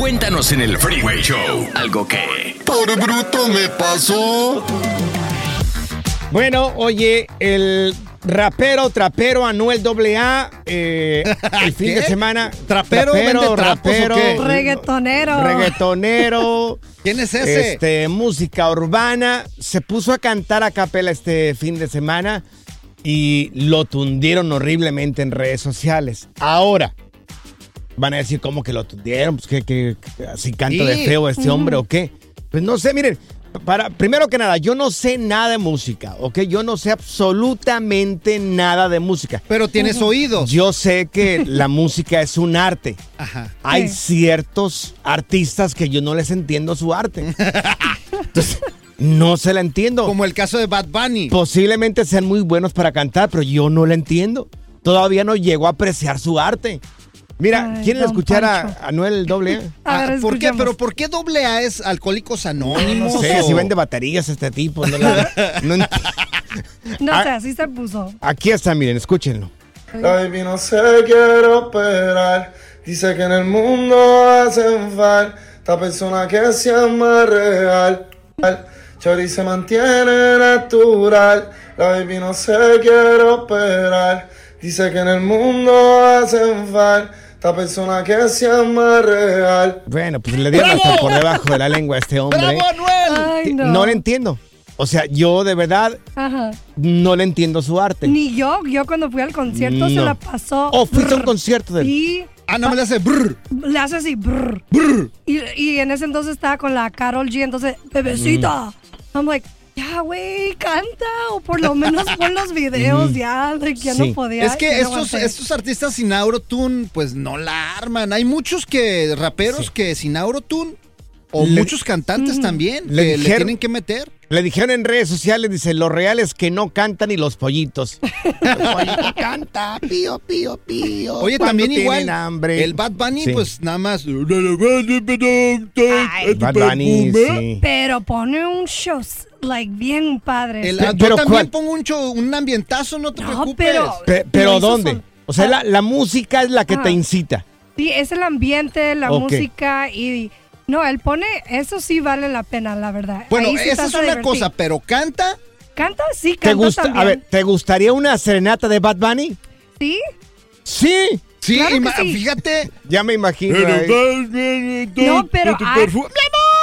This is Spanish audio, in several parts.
Cuéntanos en el Freeway Show algo que... Por bruto me pasó. Bueno, oye, el rapero, trapero Anuel AA, eh, el fin de semana. ¿Trapero? ¿Vende trapos o qué? Reggaetonero. Reggaetonero. ¿Quién es ese? Este, música urbana. Se puso a cantar a capela este fin de semana y lo tundieron horriblemente en redes sociales. Ahora, van a decir cómo que lo tundieron, pues que, que- que así canto de Sí. feo este hombre o qué. Pues no sé, miren, para, primero que nada, yo no sé nada de música, ¿ok? Yo no sé absolutamente nada de música. Pero tienes oídos. Yo sé que la música es un arte. Ajá. Hay Sí. ciertos artistas que yo no les entiendo su arte. Entonces, no se la entiendo. Como el caso de Bad Bunny. Posiblemente sean muy buenos para cantar, pero yo no la entiendo. Todavía no llego a apreciar su arte. Mira, Ay, ¿quieren escuchar a Pancho. Anuel doble? A? A ver, Ah, ¿Por qué? ¿Pero por qué doble A es Alcohólicos Anónimos? No sé, o- si vende baterías este tipo. No la- no ent- No Ah. sé, así se puso. Aquí está, miren, escúchenlo. La baby no se quiere operar. Dice que en el mundo hacen falta persona que sea más real. Chori se mantiene natural. La baby no se quiere operar. Dice que en el mundo hacen falta persona que sea más real. Bueno, pues le dieron hasta por debajo de la lengua a este hombre. ¡Bravo, Anuel! Ay, no. No le entiendo. O sea, yo de verdad Ajá. no le entiendo su arte. Ni yo, yo cuando fui al concierto se la pasó. ¿O fuiste a un brr, concierto de él? Y Ah, no me le hace brr. le hace así, brr. Y, y en ese entonces estaba con la Carol G, entonces, bebecita. Mm. I'm like, ya, güey, canta. O por lo menos pon los videos, ya. like, ya Sí. no podía. Es que ya estos, artistas sin Aurotune, pues no la arman. Hay muchos que raperos que sin Aurotune, o Le- muchos cantantes también, Le que le tienen que meter. Le dijeron en redes sociales, dice, los reales que no cantan y los pollitos. El pollito canta, pío, pío, pío. Oye, también igual, hambre. el Bad Bunny, Sí. pues nada más. Ay. Bad Bunny, sí. Pero pone un show, like, bien padre. El, yo pero también ¿cuál? pongo un, show- un ambientazo, no te No, preocupes. pero- Pe- pero ¿dónde? O sea, Ah. la, la música es la que Ah. te incita. Sí, es el ambiente, la música y... No, él pone, eso sí vale la pena, la verdad. bueno, Ahí sí esa te es una divertir. cosa, pero canta. ¿Canta? Sí, ¿Te canta gusta? también. A ver, ¿te gustaría una serenata de Bad Bunny? ¿Sí? Sí. Sí, Claro que ima- sí. fíjate. Ya me imagino. ahí. No, pero tu.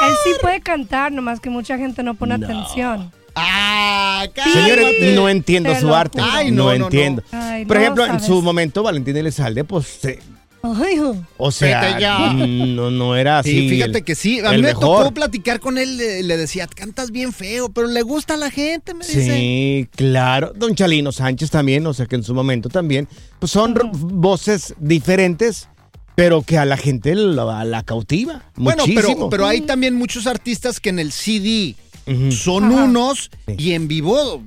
Él sí puede cantar, nomás que mucha gente no pone atención. Ah, Señores, no entiendo Te su arte. Ay, no, no, no, no. entiendo. Ay, Por no ejemplo, en su momento, Valentín Elizalde, pues, se- Ay, o sea, ya. no, no era así. Sí, fíjate el- que sí. A mí me mejor. tocó platicar con él. Le, le decía, cantas bien feo, pero le gusta a la gente, me dice. Sí, claro. Don Chalino Sánchez también, o sea que en su momento también. Pues son voces diferentes, pero que a la gente la, la cautiva. Bueno, muchísimo. pero, pero hay también muchos artistas que en el CD Ujú. son Ajá. unos Sí. y en vivo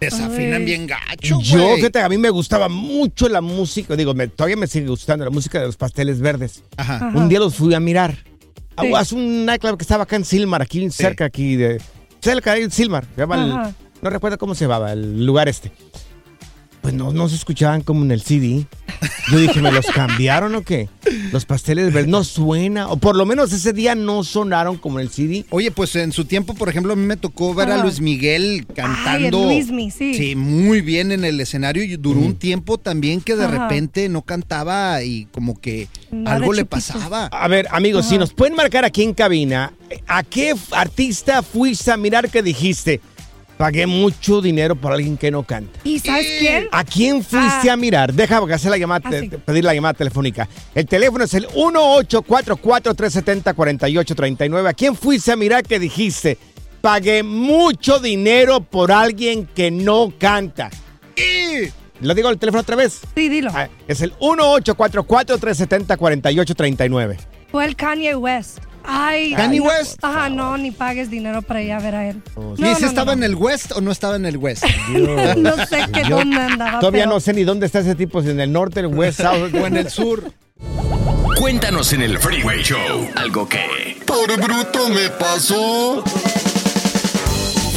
desafinan Ay. bien gacho, Yo, güey. fíjate, a mí me gustaba mucho la música, digo, me- todavía me sigue gustando la música de los pasteles verdes. Ajá. Ajá. Un día los fui a mirar. Sí. A un nightclub que estaba acá en Silmar, aquí cerca aquí de... cerca de Silmar. se llama el- Ajá. no recuerdo cómo se llamaba el lugar este. Pues no, no se escuchaban como en el CD. Yo dije, ¿me los cambiaron o qué? Los pasteles verdes no suena, o por lo menos ese día no sonaron como en el CD. Oye, pues en su tiempo, por ejemplo, a mí me tocó ver a. Luis Miguel cantando. Ay, el Luismi, sí. Sí, muy bien en el escenario y duró un tiempo también que de Ajá. repente no cantaba y como que algo le pasaba. A ver, amigos, si nos pueden marcar aquí en cabina, ¿a qué artista fuiste a mirar que dijiste? Pagué mucho dinero por alguien que no canta. ¿Y sabes quién? ¿A quién fuiste Ah. a mirar? Deja hacer la llamada, Ah, te- sí. te- pedir la llamada telefónica. El teléfono es el 1844-370-4839. ¿A quién fuiste a mirar que dijiste? Pagué mucho dinero por alguien que no canta. Y ¿Lo digo el teléfono otra vez? Sí, dilo. Ah, Es el 1844-370-4839. Fue el Kanye West. Ay, ¿Kanye no- West? Ajá, no, ni pagues dinero para ir a ver a él. ¿Y ese estaba en el West o no estaba en el West? No sé qué Yo dónde andaba. Todavía pero- no sé ni dónde está ese tipo, si en el norte, el west, south o en el sur. Cuéntanos en el Freeway Show algo que... Por bruto me pasó.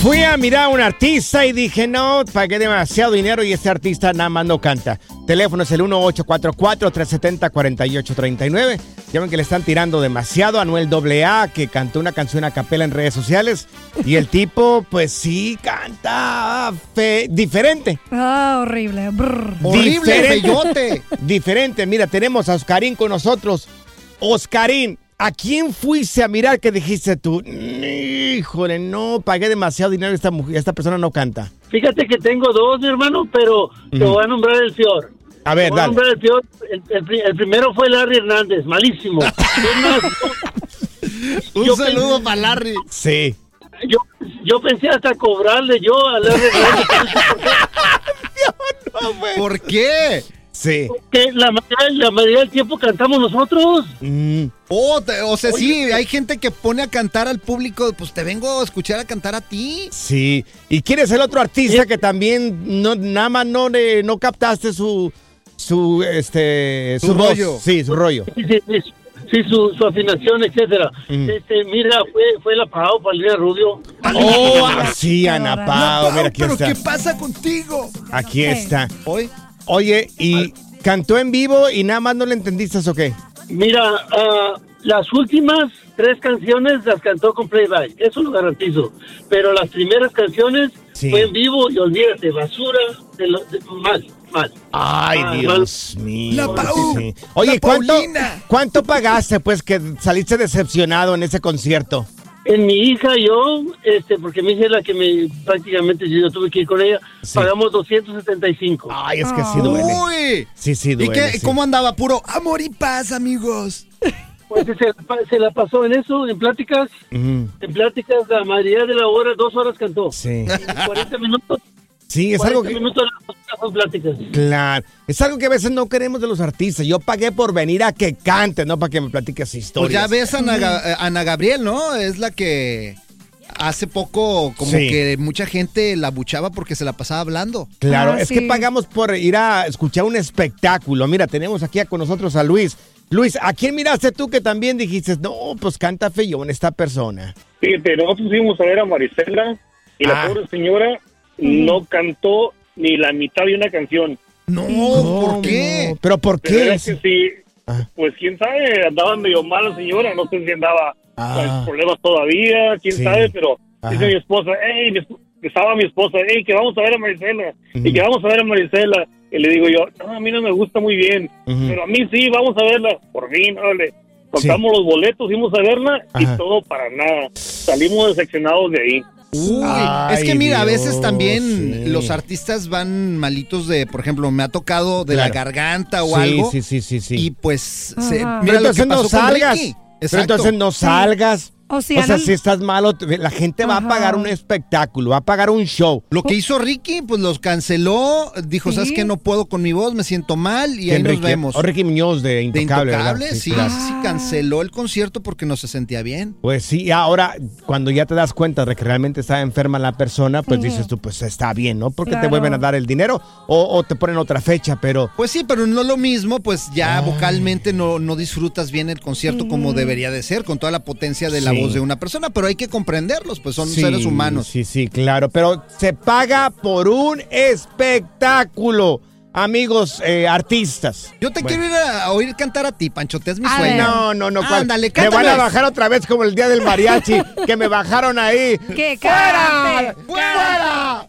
Fui a mirar a un artista y dije, no, pagué demasiado dinero y este artista nada más no canta. Teléfono es el 1844-370-4839. Ya ven que le están tirando demasiado a Anuel AA, que cantó una canción a capela en redes sociales. Y el tipo, pues sí, canta fe- diferente. Ah, horrible. Brr. Horrible, Diferente. Diferente. Mira, tenemos a Oscarín con nosotros. Oscarín, ¿a quién fuiste a mirar que dijiste tú? Híjole, no, pagué demasiado dinero y esta, mujer, esta persona no canta. Fíjate que tengo dos, mi hermano, pero te voy a nombrar el peor. A ver, Te voy a dale. nombrar el peor. El, el pri- el primero fue Larry Hernández, malísimo. Un Yo saludo para Larry. Sí. yo, yo pensé hasta cobrarle yo a Larry Hernández. ¿Por qué? Sí. que la, mayoría- la mayoría del tiempo cantamos nosotros. Mm, Oh, te- o sea, sí, hay gente que pone a cantar al público, pues te vengo a escuchar a cantar a ti. sí. ¿Y quién es el otro artista que también no, nada más no, le- no captaste su, su, este, su, Su voz? rollo. Sí, su rollo. Sí, sí, sí, sí, su, su afinación, etcétera. Mm. Este, mira, fue, fue el apagado Paulina Rubio. Oh, así, Ana Pao. Mira, aquí ¿Pero está. qué pasa contigo? Aquí está. Hoy. Oye, ¿y cantó en vivo y nada más no le entendiste o qué? Mira, ah, las últimas tres canciones las cantó con playback, eso lo garantizo. Pero las primeras canciones Sí. fue en vivo y olvídate, basura, de lo, de- mal, mal. Ay, Ah, Dios mío. La Pau, Sí, sí. Oye, la ¿cuánto. ¿cuánto pagaste pues que saliste decepcionado en ese concierto? En mi hija yo, este, porque mi hija es la que me prácticamente yo tuve que ir con ella, Sí. pagamos 275. Ay, es que sí duele. Uy. Sí, sí ¿Y duele. qué, sí. cómo andaba? Puro amor y paz, amigos. Pues se, se la pasó en eso, en pláticas, en pláticas, la mayoría de la hora, dos horas cantó. Sí. 40 minutos, Sí, es 40 algo que... minutos en pláticas. Claro, es algo que a veces no queremos de los artistas. Yo pagué por venir a que cante, no para que me platiques Pues historias. ya ves a Ana, Ga- eh, Ana Gabriel, ¿no? Es la que hace poco como Sí. que mucha gente la buchaba porque se la pasaba hablando. Claro, Ah, es sí. que pagamos por ir a escuchar un espectáculo. Mira, tenemos aquí con nosotros a Luis. Luis, ¿a quién miraste tú que también dijiste, no, pues canta feyón esta persona? Fíjate, nosotros fuimos a ver a Marisela y la Ah. pobre señora no cantó ni la mitad de una canción. No, ¿Cómo? ¿por qué? ¿Pero por qué? que sí, Ah. pues quién sabe, andaba medio mal la señora, no sé si andaba Ah. con problemas todavía, quién Sí. sabe, pero Ajá. dice mi esposa, hey, mi esp- estaba mi esposa, hey, que vamos a ver a Marisela, y que vamos a ver a Marisela. Y le digo yo, no, a mí no me gusta muy bien, pero a mí sí, vamos a verla. Por fin, órale. Compramos los boletos, fuimos a verla Ajá. y todo para nada. Salimos decepcionados de ahí. Uy, Ay, es que mira, a veces también sí. los artistas van malitos de, por ejemplo, me ha tocado de la garganta o sí, algo sí, sí, sí, sí. y pues se- Ajá. Pero mira lo que entonces no pasó con salgas. Ricky. Pero entonces no salgas. O sea, si estás malo, la gente va a pagar un espectáculo, va a pagar un show. Lo que hizo Ricky, pues los canceló, dijo, Sí. ¿sabes qué? No puedo con mi voz, me siento mal y ahí ¿Quién, nos vemos. O Ricky Muñoz de de Intocable, ¿verdad? Intocable, sí, sí, canceló el concierto porque no se sentía bien. Pues sí, y ahora cuando ya te das cuenta de que realmente está enferma la persona, pues dices tú, pues está bien, ¿no? Porque te vuelven a dar el dinero o, o te ponen otra fecha, pero Pues sí, pero no lo mismo, pues ya Ay. vocalmente no, no disfrutas bien el concierto como debería de ser, con toda la potencia de la Sí. Voz de una persona, pero hay que comprenderlos, pues son Sí, seres humanos. Sí, sí, claro, pero se paga por un espectáculo, amigos eh, artistas. Yo te Bueno. quiero ir a, a oír cantar a ti, Pancho, te es mi A sueño. ver. No, no, no. ¿cuál? Ándale, me van a bajar otra vez como el día del mariachi, que me bajaron ahí. ¡Que ¡Fuera! ¡Fuera!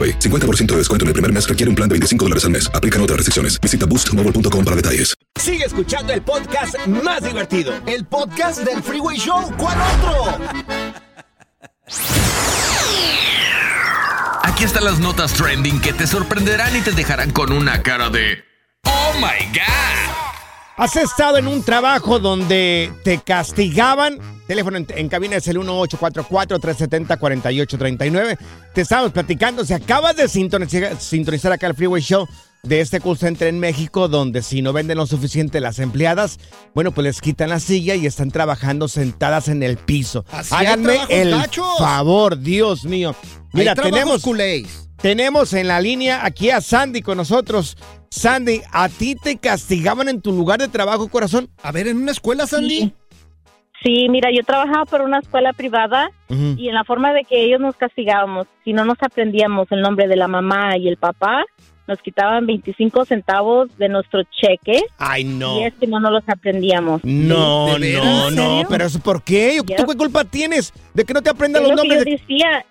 AroPay. 50% de descuento en el primer mes requiere un plan de 25 dólares al mes. Aplican otras restricciones. Visita boostmobile.com para detalles. Sigue escuchando el podcast más divertido. El podcast del Freeway Show, ¿cuál otro? Aquí están las notas trending que te sorprenderán y te dejarán con una cara de ¡Oh my God! ¿Has estado en un trabajo donde te castigaban? Teléfono en, en cabina es el 1844-370-4839. Te estábamos platicando, si acabas de sintonizar, sintonizar acá el Freeway Show de este call center en México, donde si no venden lo suficiente las empleadas, bueno, pues les quitan la silla y están trabajando sentadas en el piso. Así Háganme el favor, Dios mío. Mira, tenemos... Tenemos en la línea aquí a Sandy con nosotros. Sandy, ¿a ti te castigaban en tu lugar de trabajo, corazón? A ver, en una escuela, Sandy. Sí, mira, yo trabajaba por una escuela privada y en la forma de que ellos nos castigábamos, si no nos aprendíamos el nombre de la mamá y el papá, nos quitaban 25 centavos de nuestro cheque Ay, no. y es que no nos los aprendíamos. No, no, ¿En no, pero eso ¿por qué? ¿Tú qué culpa tienes de que no te aprendan Es los lo que nombres? yo de- decía,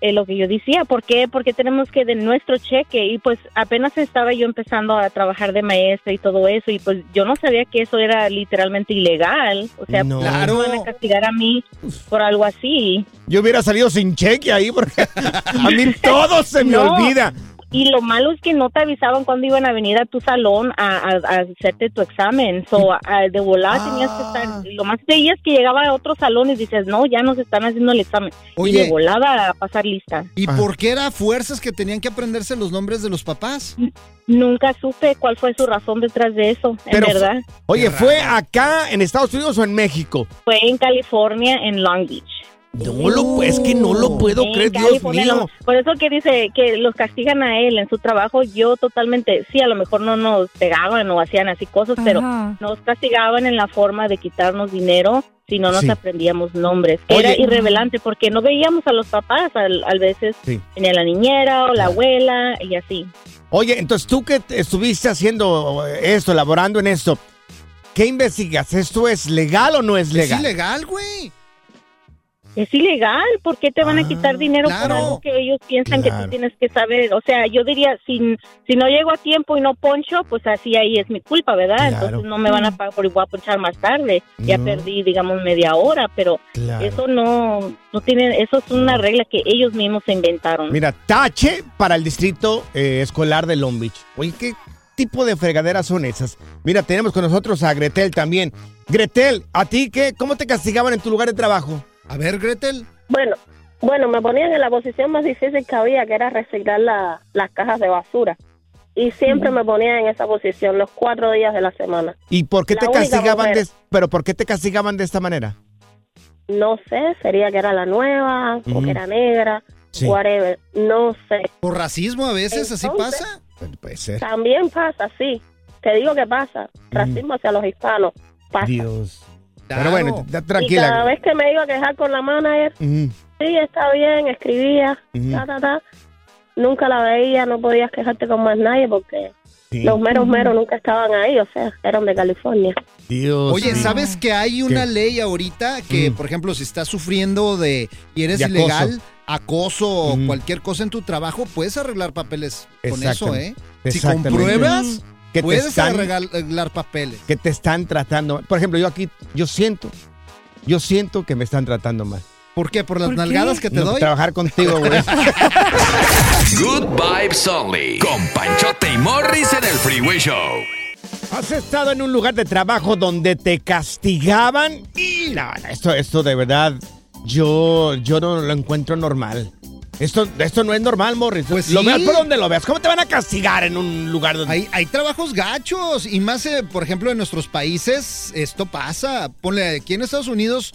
es lo que yo decía, ¿por qué? Porque tenemos que de nuestro cheque y pues apenas estaba yo empezando a trabajar de maestra y todo eso y pues yo no sabía que eso era literalmente ilegal, o sea, No. ¿por qué me van a castigar a mí por algo así? Yo hubiera salido sin cheque ahí porque a mí todo se me No. olvida. Y lo malo es que no te avisaban cuando iban a venir a tu salón a, a- a hacerte tu examen. So, a- de volada tenías que estar. Lo más creías que llegaba a otro salón y dices, no, ya nos están haciendo el examen. Oye. Y de volada a pasar lista. ¿Y por qué era fuerzas que tenían que aprenderse los nombres de los papás? Nunca supe cuál fue su razón detrás de eso, en Pero verdad. Oye, ¿fue acá en Estados Unidos o en México? Fue en California, en Long Beach. No lo, es que no lo puedo En creer, Dios mío. no. Por eso que dice que los castigan a él en su trabajo, yo totalmente, sí, a lo mejor no nos pegaban o hacían así cosas, pero nos castigaban en la forma de quitarnos dinero si no nos Sí. aprendíamos nombres. Oye. Era irrevelante porque no veíamos a los papás, al, al veces Sí. venía la niñera o la abuela y así. Oye, entonces tú que te estuviste haciendo esto, elaborando en esto, ¿qué investigas? ¿Esto es legal o no es legal? Es ilegal, güey. Es ilegal, ¿por qué te van a quitar dinero por claro. algo que ellos piensan que tú tienes que saber? O sea, yo diría, si, si no llego a tiempo y no poncho, pues así ahí es mi culpa, ¿verdad? Claro. Entonces no me van a pagar por igual a ponchar más tarde. Ya No. perdí, digamos, media hora, pero eso no, no tiene, eso es una regla que ellos mismos se inventaron. Mira, tache para el distrito eh, escolar de Long Beach. Oye, ¿qué tipo de fregaderas son esas? Mira, tenemos con nosotros a Gretel también. Gretel, ¿a ti qué? ¿Cómo te castigaban en tu lugar de trabajo? A ver, Gretel. Bueno, bueno, me ponían en la posición más difícil que había, que era reciclar la- las cajas de basura. Y siempre me ponían en esa posición los cuatro días de la semana. ¿Y por qué La te castigaban de, pero por qué te castigaban de esta manera? No sé, sería que era la nueva o que era negra. Sí. whatever, no sé. ¿Por racismo a veces así pasa? Puede ser. También pasa, sí. Te digo que pasa. Racismo hacia los hispanos. Pasa. Dios. Claro. Pero bueno, ya Y cada tranquila. vez que me iba a quejar con la manager, Ujú, sí, está bien, escribía, Ujú. ta, ta, ta. Nunca la veía, no podías quejarte con más nadie porque sí. los meros meros nunca estaban ahí, o sea, eran de California. Dios Oye, mío. ¿sabes que hay una ¿Qué? ley ahorita que, Mm. por ejemplo, si estás sufriendo de y eres De ilegal, acoso o Mm. cualquier cosa en tu trabajo, puedes arreglar papeles con eso, ¿eh? Si compruebas, Que te puedes están- arreglar, papeles. que te están tratando. Por ejemplo, yo aquí, yo siento, yo siento que me están tratando mal. ¿Por qué? ¿Por las ¿Por qué? nalgadas que te No, doy? Trabajar contigo, güey. Good Vibes Only. Con Panchote y Morris en el Freeway Show. ¿Has estado en un lugar de trabajo donde te castigaban? Y no, no, esto, esto de verdad, yo, yo no lo encuentro normal. Esto, esto no es normal, Morris. Pues Lo sí. veas por donde lo veas. ¿Cómo te van a castigar en un lugar donde... Hay, hay trabajos gachos y más, eh, por ejemplo, en nuestros países esto pasa. Ponle, aquí en Estados Unidos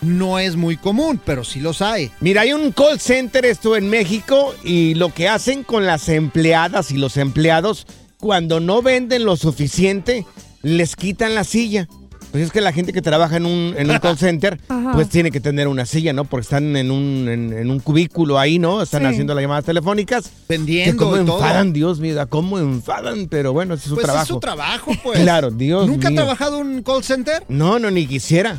no es muy común, pero sí los hay. Mira, hay un call center esto en México y lo que hacen con las empleadas y los empleados, cuando no venden lo suficiente, les quitan la silla. Pues es que la gente que trabaja en un, en un call center, Ajá. pues tiene que tener una silla, ¿no? Porque están en un, en, en un cubículo ahí, ¿no? Están Sí. haciendo las llamadas telefónicas. Vendiendo cómo todo. enfadan, Dios mío, cómo enfadan, pero bueno, ese es su Pues trabajo. es su trabajo, pues. Claro, Dios ¿Nunca mío. ha trabajado en un call center? No, no, ni quisiera.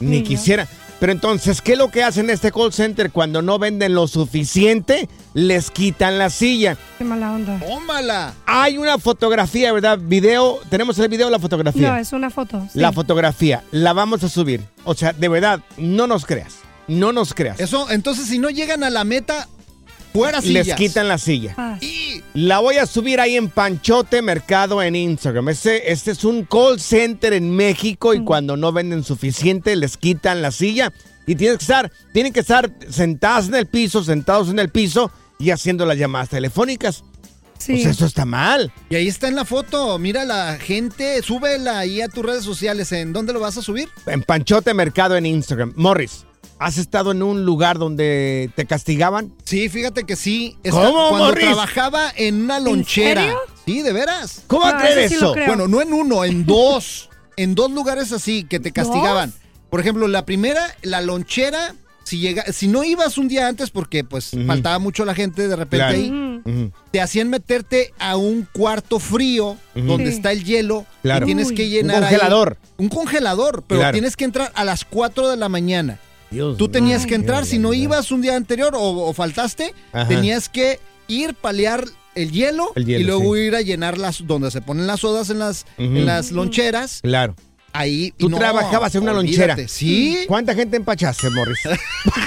Ni quisiera. Pero entonces, ¿qué es lo que hacen en este call center cuando no venden lo suficiente? Les quitan la silla. Qué mala onda. ¡Tómala! Hay una fotografía, ¿verdad? Video. ¿Tenemos el video o la fotografía? No, es una foto. sí. La fotografía. La vamos a subir. O sea, de verdad, no nos creas. No nos creas. Eso, entonces, si no llegan a la meta, fuera sillas. Les quitan la silla. Ah, La voy a subir ahí en Panchote Mercado en Instagram. Este, este es un call center en México y cuando no venden suficiente les quitan la silla y tienen que estar, tienen que estar sentadas en el piso, sentados en el piso y haciendo las llamadas telefónicas. sí. Pues eso está mal. Y ahí está en la foto. Mira la gente, súbela ahí a tus redes sociales. ¿En dónde lo vas a subir? En Panchote Mercado en Instagram. Morris, ¿has estado en un lugar donde te castigaban? Sí, fíjate que sí. ¿Cómo, cuando Morris? trabajaba en una lonchera. serio? Sí, de veras. ¿Cómo No, creer eso sí eso? Bueno, no en uno, en dos. en dos lugares así que te castigaban. Por ejemplo, la primera, la lonchera, si llega, si no ibas un día antes porque pues faltaba mucho la gente de repente Claro. ahí, te hacían meterte a un cuarto frío donde Sí. está el hielo Claro. y tienes Uy. que Un llenar ahí- congelador. un congelador, pero Claro. tienes que entrar a las 4 de la mañana. Dios Tú tenías que entrar, si no ibas un día anterior o, o faltaste, Ajá. tenías que ir palear el hielo, El hielo, y luego sí. ir a llenar las donde se ponen las sodas en las Ujú. en las loncheras. Claro. Ahí Tú no, trabajabas en una olvídate. lonchera. Sí. ¿Cuánta gente empachaste, Morris?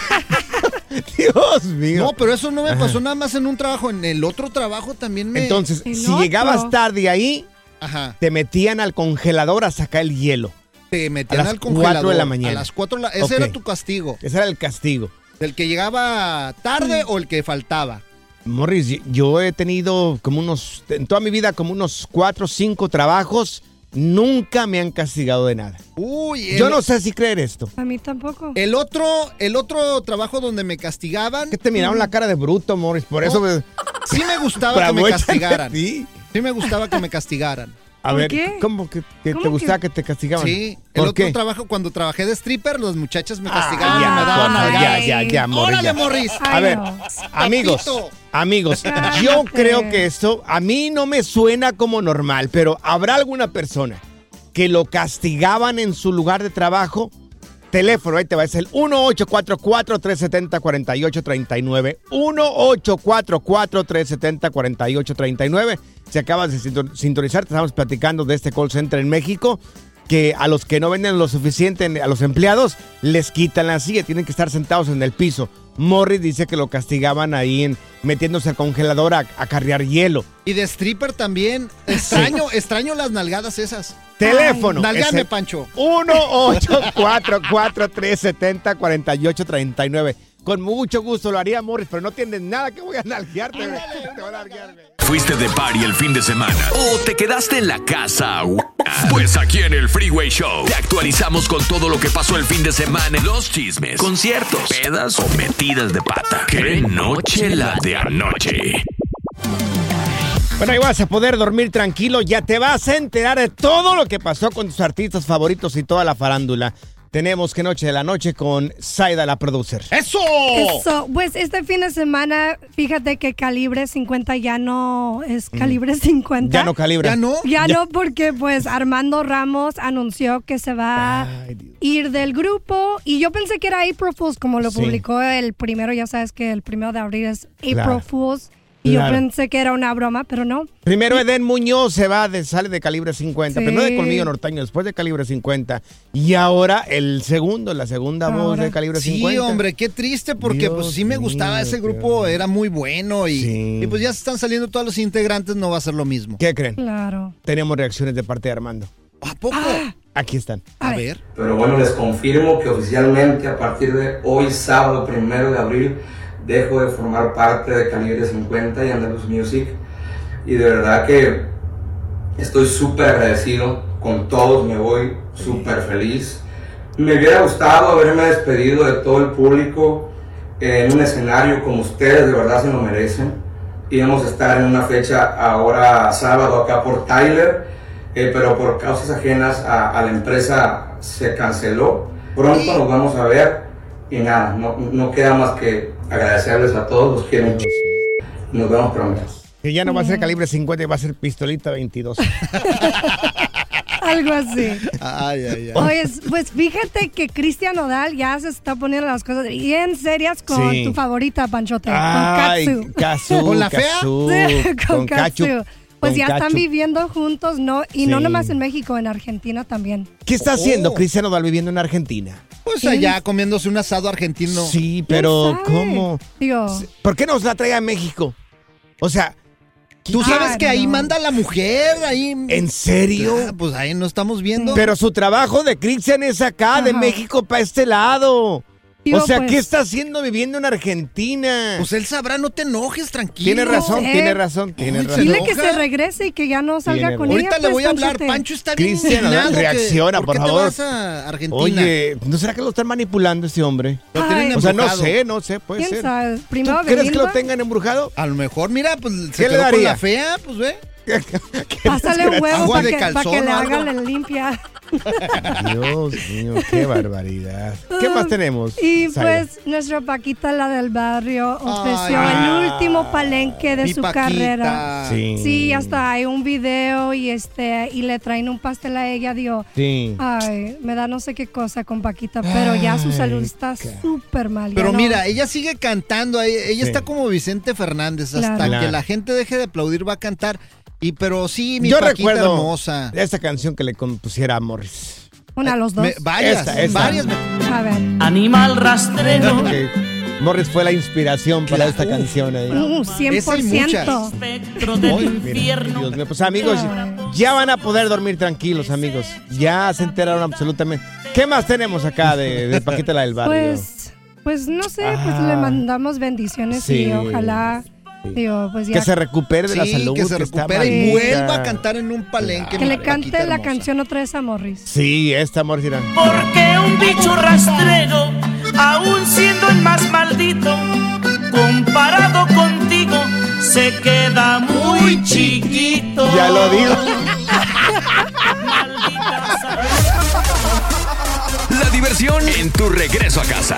Dios mío. No, pero eso no me Ajá. pasó nada más en un trabajo, en el otro trabajo también me Entonces, ¿El si otro? llegabas tarde ahí, Ajá. te metían al congelador a sacar el hielo. Te metían a las al congelador cuatro de la mañana. A las 4 de la ese era tu castigo. Ese era el castigo. El que llegaba tarde o el que faltaba. Morris, yo he tenido como unos, en toda mi vida, como unos cuatro o cinco trabajos. Nunca me han castigado de nada. Uy, el, Yo no sé si creer esto. A mí tampoco. el otro el otro trabajo donde me castigaban, Que te miraron la cara de bruto, Morris. Por eso. me- sí me gustaba que me castigaran. ti. Sí me gustaba que me castigaran. A ¿Por ver, qué? ¿cómo que, que ¿Cómo te gustaba que- que, te castigaban? Sí, el ¿Por otro qué? trabajo cuando trabajé de stripper, las muchachas me Ah, castigaban ya, y me daban ya, nalgadas. ya, ya, Morris. Órale, ya. Morris. A Ay, ver, no. amigos, Papito. amigos, yo creo que esto a mí no me suena como normal, pero ¿habrá alguna persona que lo castigaban en su lugar de trabajo? Teléfono, ahí te va, es el 1844-370-4839. 1844-370-4839. Si acabas de sinton- sintonizar, te estamos platicando de este call center en México que a los que no venden lo suficiente, a los empleados, les quitan la silla, tienen que estar sentados en el piso. Morris dice que lo castigaban ahí en metiéndose al congelador a, a carrear hielo. Y de stripper también. Extraño, extraño las nalgadas esas. Teléfono. Nalgame, es Pancho. 1-844-370-4839. Con mucho gusto lo haría Morris, pero no tienes nada que voy a nalguearte. güey. Te voy a. ¿Fuiste de party el fin de semana? ¿O te quedaste en la casa? Pues aquí en el Freeway Show te actualizamos con todo lo que pasó el fin de semana. Los chismes, conciertos, pedas o metidas de pata. ¡Qué noche la de anoche! Bueno, ahí vas a poder dormir tranquilo, ya te vas a enterar de todo lo que pasó con tus artistas favoritos y toda la farándula. Tenemos que noche de la noche con Saida, la producer. ¡Eso! Eso, pues este fin de semana, fíjate que calibre 50 ya no es calibre 50. Ya no calibra. ¿Ya no? Ya, no, porque pues Armando Ramos anunció que se va a ir del grupo y yo pensé que era April Fools, como lo Sí. publicó el primero, ya sabes que el primero de abril es April Claro. Fools y Claro. yo pensé que era una broma, pero no. Primero Eden Muñoz se va, de, sale de calibre 50. Sí. Primero de Colmillo Norteño, después de calibre 50. Y ahora el segundo, la segunda voz Ahora. de calibre Sí, 50. hombre, qué triste porque pues sí me gustaba ese grupo, era muy bueno y, Sí. y pues ya se están saliendo todos los integrantes, no va a ser lo mismo. ¿Qué creen? Claro. Tenemos reacciones de parte de Armando. ¿A poco? Aquí están. A ver. Pero bueno, les confirmo que oficialmente a partir de hoy, sábado primero de abril, dejo de formar parte de Calibre 50 y Andalus Music. Y de verdad que estoy súper agradecido con todos, me voy súper feliz. Me hubiera gustado haberme despedido de todo el público en un escenario como ustedes, de verdad se lo merecen. Íbamos a estar en una fecha ahora sábado acá por Tyler, eh, pero por causas ajenas a, a la empresa se canceló. Pronto nos vamos a ver y nada, no, no queda más que agradecerles a todos, los quiero mucho. Nos vemos pronto. Que ya no va a ser calibre 50, va a ser pistolita 22. Algo así. Ay, ay, ay. Oye, pues fíjate que Cristian Nodal ya se está poniendo las cosas bien serias con Sí. tu favorita, Panchote, Ay, con Katsu. Casu, ¿Con la fea? Sí, con, con Katsu. Cachu, Pues ya están viviendo juntos, ¿no? Y no nomás en México, en Argentina también. ¿Qué está haciendo Oh. Cristiano Dal viviendo en Argentina? Pues allá comiéndose un asado argentino. Sí, pero. ¿cómo? Digo, ¿Por qué nos la trae a México? O sea, Tú sabes que ahí manda la mujer, ahí. ¿en serio? Ah, pues ahí no estamos viendo. Pero su trabajo de Cristian es acá, de. México para este lado. O sea, pues- ¿qué está haciendo viviendo en Argentina? Pues él sabrá, no te enojes, tranquilo. tiene razón, tiene razón, tiene razón. dile que se regrese y que ya no salga Tiene con ella. Ahorita le pues, voy a hablar. Pancho está bien Cristian, que- reacciona, ¿por por qué favor? te vas a Argentina? Oye, ¿no será que lo están manipulando este hombre? Lo tienen Ay. O sea, no sé, no sé, puede ¿Quién ser. sabe? ¿Tú Primero crees que lo tengan embrujado? A lo mejor, mira, pues se ¿Qué le quedó con daría? la fea, pues ve. Pásale un huevo para que, pa' calzón que le hagan la limpia. Dios mío, qué barbaridad. ¿Qué más tenemos? Y Zaira? pues nuestra Paquita, la del barrio, ofreció Ay. el último palenque de su Paquita. carrera. Sí. Sí, hasta hay un video y este y le traen un pastel a ella, digo, Sí. ay, me da no sé qué cosa con Paquita, pero ya su salud está súper mal. Pero no- mira, ella sigue cantando, ella, Sí. está como Vicente Fernández, hasta Claro. que la gente deje de aplaudir va a cantar. Y pero sí, mi Yo Paquita recuerdo hermosa. esta canción que le compusiera a Morris. una a los dos. Me- varias, Esta, esta. varias. me- A ver. Animal rastrero. Que Morris fue la inspiración para esta canción. ahí. Uh, Esa y 100%. Espectro del Ay, mira, infierno. Dios mío. Pues amigos, ya van a poder dormir tranquilos, amigos. Ya se enteraron absolutamente. ¿Qué más tenemos acá de, de Paquita la del barrio? Pues, pues no sé, pues Ah. le mandamos bendiciones Sí. y ojalá, digo, pues ya que se recupere de la Sí, salud. que se recupere y vuelva a cantar en un palenque. que mi le cante la canción otra vez a Morris. Sí, esta Morris irá. Porque un bicho rastrero, aún siendo el más maldito, comparado contigo, se queda muy chiquito. Ya lo digo. Maldita. La diversión en tu regreso a casa.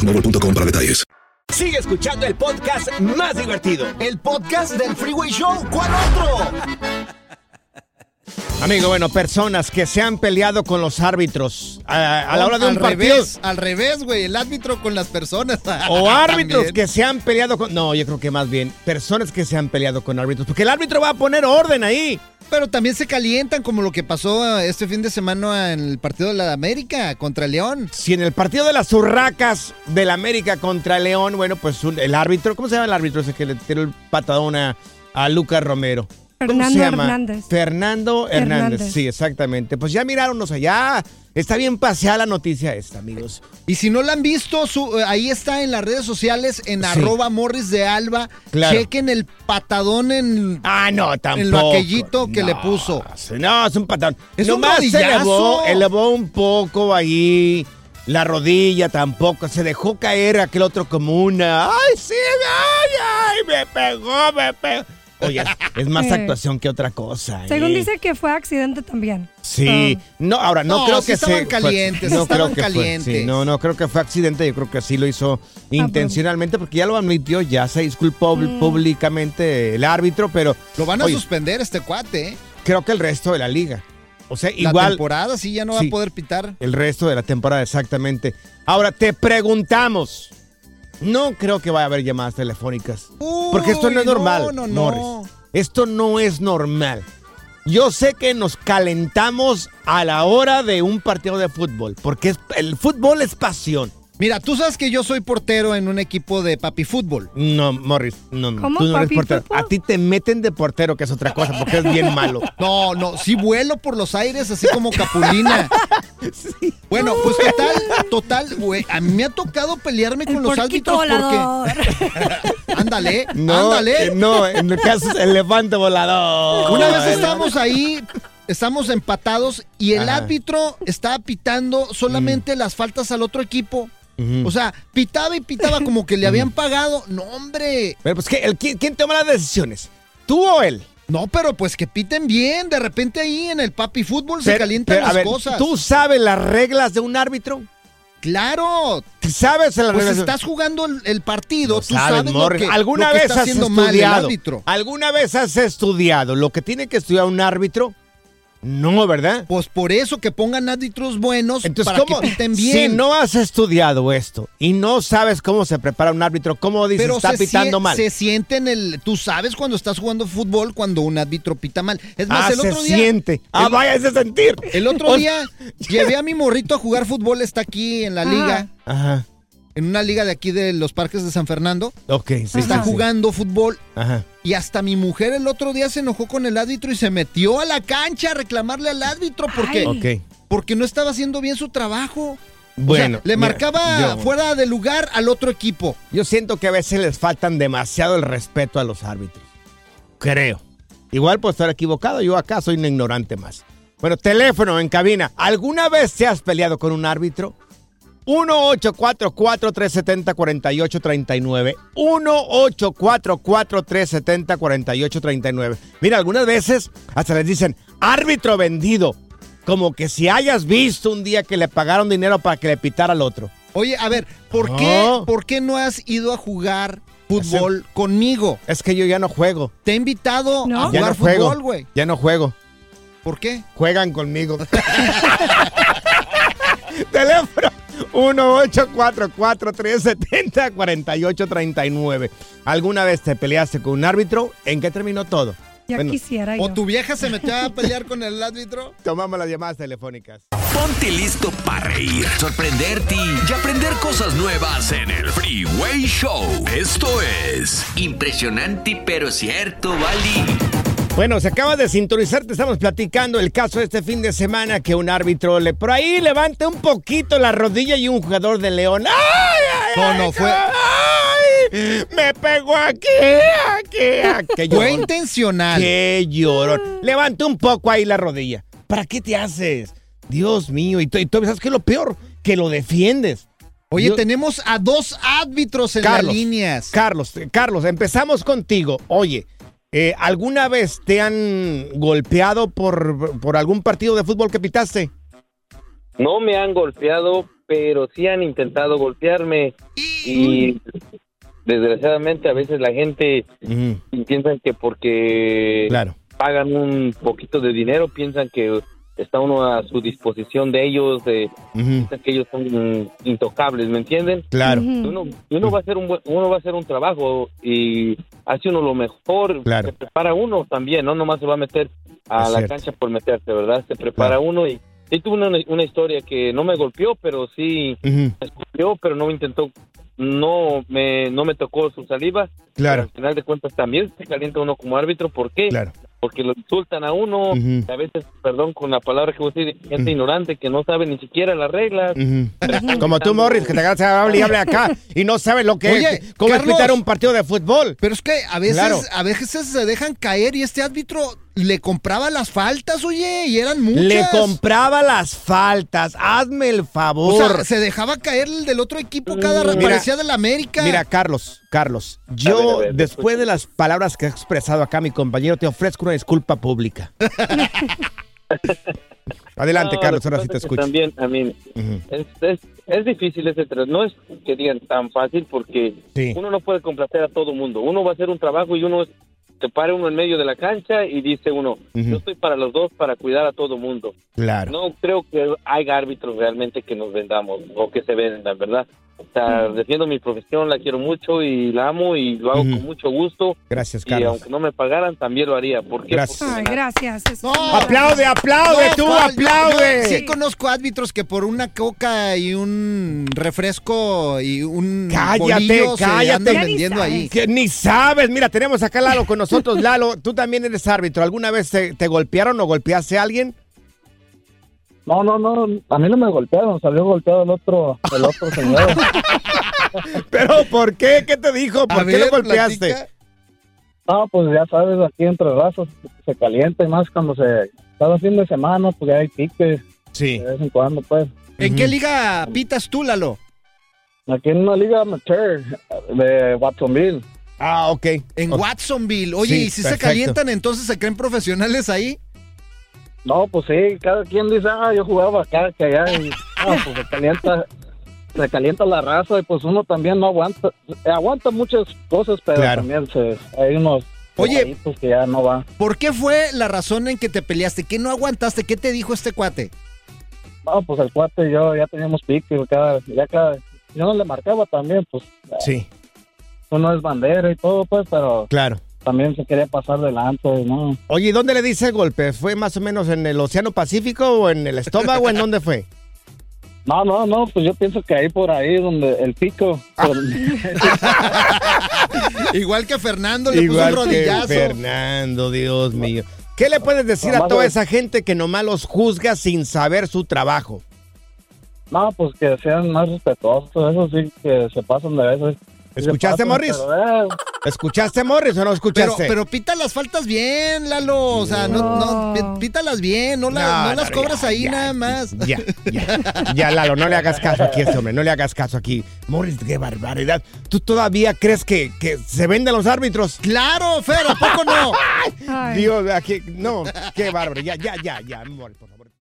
para detalles. Sigue escuchando el podcast más divertido. El podcast del Freeway Show. ¿Cuál otro? Amigo, bueno, personas que se han peleado con los árbitros a, a la hora de un al partido. Revés, al revés, güey. El árbitro con las personas. O árbitros También. que se han peleado con... No, yo creo que más bien personas que se han peleado con árbitros. Porque el árbitro va a poner orden ahí. Pero también se calientan, como lo que pasó eh, este fin de semana en el partido de la América contra el León. Si en el partido de las urracas del América contra León, bueno, pues un- el árbitro, ¿cómo se llama el árbitro ese que le tiró el patadón a, a Lucas Romero? ¿Cómo Fernando se llama? Hernández. Fernando Hernández. Hernández. sí, exactamente. Pues ya miraron, o sea, ya está bien paseada la noticia esta, amigos. Y si no la han visto, su- eh, ahí está en las redes sociales, en Sí. arroba morris de alba. Claro. Chequen el patadón en, Ah, no, tampoco. en lo aquellito que No, le puso. No, es un patadón. Es un Nomás se rodillazo. elevó, elevó un poco ahí. La rodilla tampoco. Se dejó caer aquel otro como una. ¡Ay, sí! ¡Ay, ay! Me pegó, me pegó. Oye, es, más Sí. actuación que otra cosa. Según ¿eh? dice que fue accidente también. Sí, no, ahora no, No, creo sí que estaban se- fue- calientes, no estaban creo que fue, calientes. sí, no, no creo que fue accidente, yo creo que sí lo hizo intencionalmente porque ya lo admitió, ya se disculpó Mm. públicamente el árbitro, pero Lo van a oye, suspender este cuate, ¿eh? creo que el resto de la liga. O sea, La igual temporada sí ya no va a poder pitar. el resto de la temporada exactamente. Ahora te preguntamos. No creo que vaya a haber llamadas telefónicas. Porque esto no es normal, no, no, no. Morris. Esto no es normal. Yo sé que nos calentamos a la hora de un partido de fútbol, porque es- el fútbol es pasión. Mira, tú sabes que yo soy portero en un equipo de papi fútbol. No, Morris, no, no, ¿Cómo, tú no eres portero. fútbol? A ti te meten de portero, que es otra cosa, porque es bien malo. No, no, sí vuelo por los aires así como Capulina. Bueno, pues total, total, güey. A mí me ha tocado pelearme con El los árbitros volador. porque. Ándale, No, ándale. eh, no, en el caso es elefante volador. Una vez estábamos ahí, estamos empatados y el Ajá. árbitro estaba pitando solamente las faltas al otro equipo. O sea, pitaba y pitaba como que le habían pagado. No, hombre. Pero pues, ¿qué? El- ¿quién, quién toma las decisiones? ¿Tú o él? No, pero pues que piten bien. De repente ahí en el papi fútbol se Pero- calientan pero, las ver, cosas. ¿Tú sabes las reglas de un árbitro? Claro. ¿Sabes las Pues reglas? estás jugando el, el partido, No tú sabes, sabes lo que, ¿Alguna lo que vez está has haciendo mal el estudiado? árbitro. ¿Alguna vez has estudiado lo que tiene que estudiar un árbitro? No, ¿verdad? Pues por eso que pongan árbitros buenos Entonces, para ¿cómo? que piten Si bien. no has estudiado esto y no sabes cómo se prepara un árbitro, ¿cómo dices pero está se, pitando mal? se siente en el. Tú sabes cuando estás jugando fútbol cuando un árbitro pita mal. Es más, ah, el otro se día. siente. Ah, el- vaya ese sentir. El otro día llevé a mi morrito a jugar fútbol, está aquí en la liga, Ajá. En una liga de aquí de los parques de San Fernando. Ok, sí. está jugando fútbol Ajá. y hasta mi mujer el otro día se enojó con el árbitro y se metió a la cancha a reclamarle al árbitro porque, porque no estaba haciendo bien su trabajo. Bueno, o sea, le mira, marcaba yo- fuera de lugar al otro equipo. Yo siento que a veces les faltan demasiado el respeto a los árbitros. Creo. Igual puedo estar equivocado, yo acá soy un ignorante más. Bueno, teléfono en cabina. ¿Alguna vez te has peleado con un árbitro? 1-844-370-4839. 1-844-370-4839. Mira, algunas veces hasta les dicen árbitro vendido. Como que si hayas visto un día que le pagaron dinero para que le pitara al otro. Oye, a ver, ¿por, No. qué, ¿por qué no has ido a jugar fútbol conmigo? Es que yo ya no juego. Te he invitado a ya jugar no juego. fútbol, güey. Ya no juego. ¿Por qué? Juegan conmigo. Teléfono 1-844-370-4839. ¿Alguna vez te peleaste con un árbitro? ¿En qué terminó todo? Ya Bueno, quisiera ¿O yo. tu vieja se metió a pelear con el árbitro? Tomamos las llamadas telefónicas. Ponte listo para reír, sorprenderte y aprender cosas nuevas en el Freeway Show. Esto es impresionante pero cierto, Bali. Bueno, se acaba de sintonizar, te estamos platicando el caso de este fin de semana que un árbitro le por ahí levanta un poquito la rodilla y un jugador de León. ¡Ay, ay, No, no, fue- ¡Ay! Me pegó aquí, aquí, aquí. Fue intencional. Qué llorón. Levanta un poco ahí la rodilla. ¿Para qué te haces? Dios mío. Y tú, y tú ¿sabes qué es lo peor? Que lo defiendes. Oye, Yo- tenemos a dos árbitros en las líneas. Carlos, Carlos, empezamos contigo. Oye, eh, ¿alguna vez te han golpeado por, por algún partido de fútbol que pitaste? No me han golpeado, pero sí han intentado golpearme y desgraciadamente a veces la gente piensa que porque Claro. pagan un poquito de dinero piensan que está uno a su disposición de ellos, de que ellos son intocables, ¿me entienden? Claro. Uno, y uno va a hacer un buen- uno va a hacer un trabajo y hace uno lo mejor, Claro. se prepara uno también, no nomás se va a meter a Es la cierto. cancha por meterse, ¿verdad? Se prepara uno y sí tuve una, una historia que no me golpeó, pero sí me golpeó, pero no me intentó, no me, no me tocó su saliva. Claro. Pero al final de cuentas también se calienta uno como árbitro, ¿por qué? Porque lo insultan a uno, a veces, perdón con la palabra que voy a decir, gente ignorante que no sabe ni siquiera las reglas. Como tú, Morris, que te agarras a hable y hable acá y no sabes lo que Oye, es, cómo Carlos. es pitar un partido de fútbol. Pero es que a veces, Claro. a veces se dejan caer y este árbitro le compraba las faltas, oye, y eran muchas. Le compraba las faltas, hazme el O favor. sea, se dejaba caer el del otro equipo cada rato, parecía de la América. Mira, Carlos, Carlos, yo A ver, a ver, después de las palabras que ha expresado acá mi compañero, te ofrezco una disculpa pública. Adelante, No, Carlos, ahora sí te es escucho. También, a mí, es, es, es difícil ese tra- No es que digan tan fácil porque Sí. uno no puede complacer a todo mundo. Uno va a hacer un trabajo y uno se para uno en medio de la cancha y dice uno, yo estoy para los dos para cuidar a todo mundo. Claro. No creo que haya árbitros realmente que nos vendamos o que se vendan, ¿verdad? O sea, defiendo mi profesión, la quiero mucho y la amo y lo hago con mucho gusto. Gracias, Y Carlos. aunque no me pagaran, también lo haría. ¿Por qué? Gracias. Porque Ay, gracias. Aplaude, aplaude, tú, aplaude. yo sí conozco árbitros que por una coca y un refresco y un Cállate, cállate. andan vendiendo ahí. Que ni sabes. Mira, tenemos acá a Lalo con nosotros. Lalo, tú también eres árbitro. ¿Alguna vez te, te golpearon o golpeaste a alguien? No, no, no, a mí no me golpearon, salió golpeado el otro, el otro señor. ¿Pero por qué? ¿Qué te dijo? ¿Por qué lo golpeaste? No, pues ya sabes, aquí entre razos se calienta y más cuando se cada fin de semana, pues ya hay piques. Sí. De vez en cuando, pues. ¿En qué liga pitas tú, Lalo? Aquí en una liga amateur de Watsonville. Ah, ok. En Watsonville. Oye, Sí, ¿y si se calientan entonces se creen profesionales ahí? No, pues sí, cada quien dice, ah, yo jugaba acá, que allá, y ah, pues se calienta, se calienta la raza y pues uno también no aguanta, aguanta muchas cosas, pero Claro. también se, hay unos Oye. que ya no va. ¿Por qué fue la razón en que te peleaste? ¿Qué no aguantaste? ¿Qué te dijo este cuate? No, pues el cuate y yo ya teníamos pique, cada, ya cada, yo no le marcaba también, pues Sí, uno es bandera y todo, pues, pero claro. También se quería pasar delante, ¿no? Oye, ¿y dónde le dice el golpe? ¿Fue más o menos en el Océano Pacífico o en el estómago? ¿En dónde fue? No, no, no, pues yo pienso que ahí por ahí donde el pico. por- Igual que Fernando le Igual puso un que rodillazo. Fernando, Dios mío. ¿Qué le puedes decir a toda de- esa gente que nomás los juzga sin saber su trabajo? No, pues que sean más respetuosos, eso sí, que se pasan de veces. ¿Escuchaste, Morris? pero, ¿Escuchaste, Morris, o no Pero, escuchaste? pero pita las faltas bien, Lalo. O sea, no, no, pítalas bien, no, la- No, no las cobras ya, ahí ya, nada más. Ya, ya. Ya, Lalo, no le hagas caso aquí a este hombre, no le hagas caso aquí. Morris, qué barbaridad. ¿Tú todavía crees que, que se venden los árbitros? Claro, Fer, ¿a poco no? Dios, aquí, no, qué bárbaro. Ya, ya, ya, ya, Morris, por favor.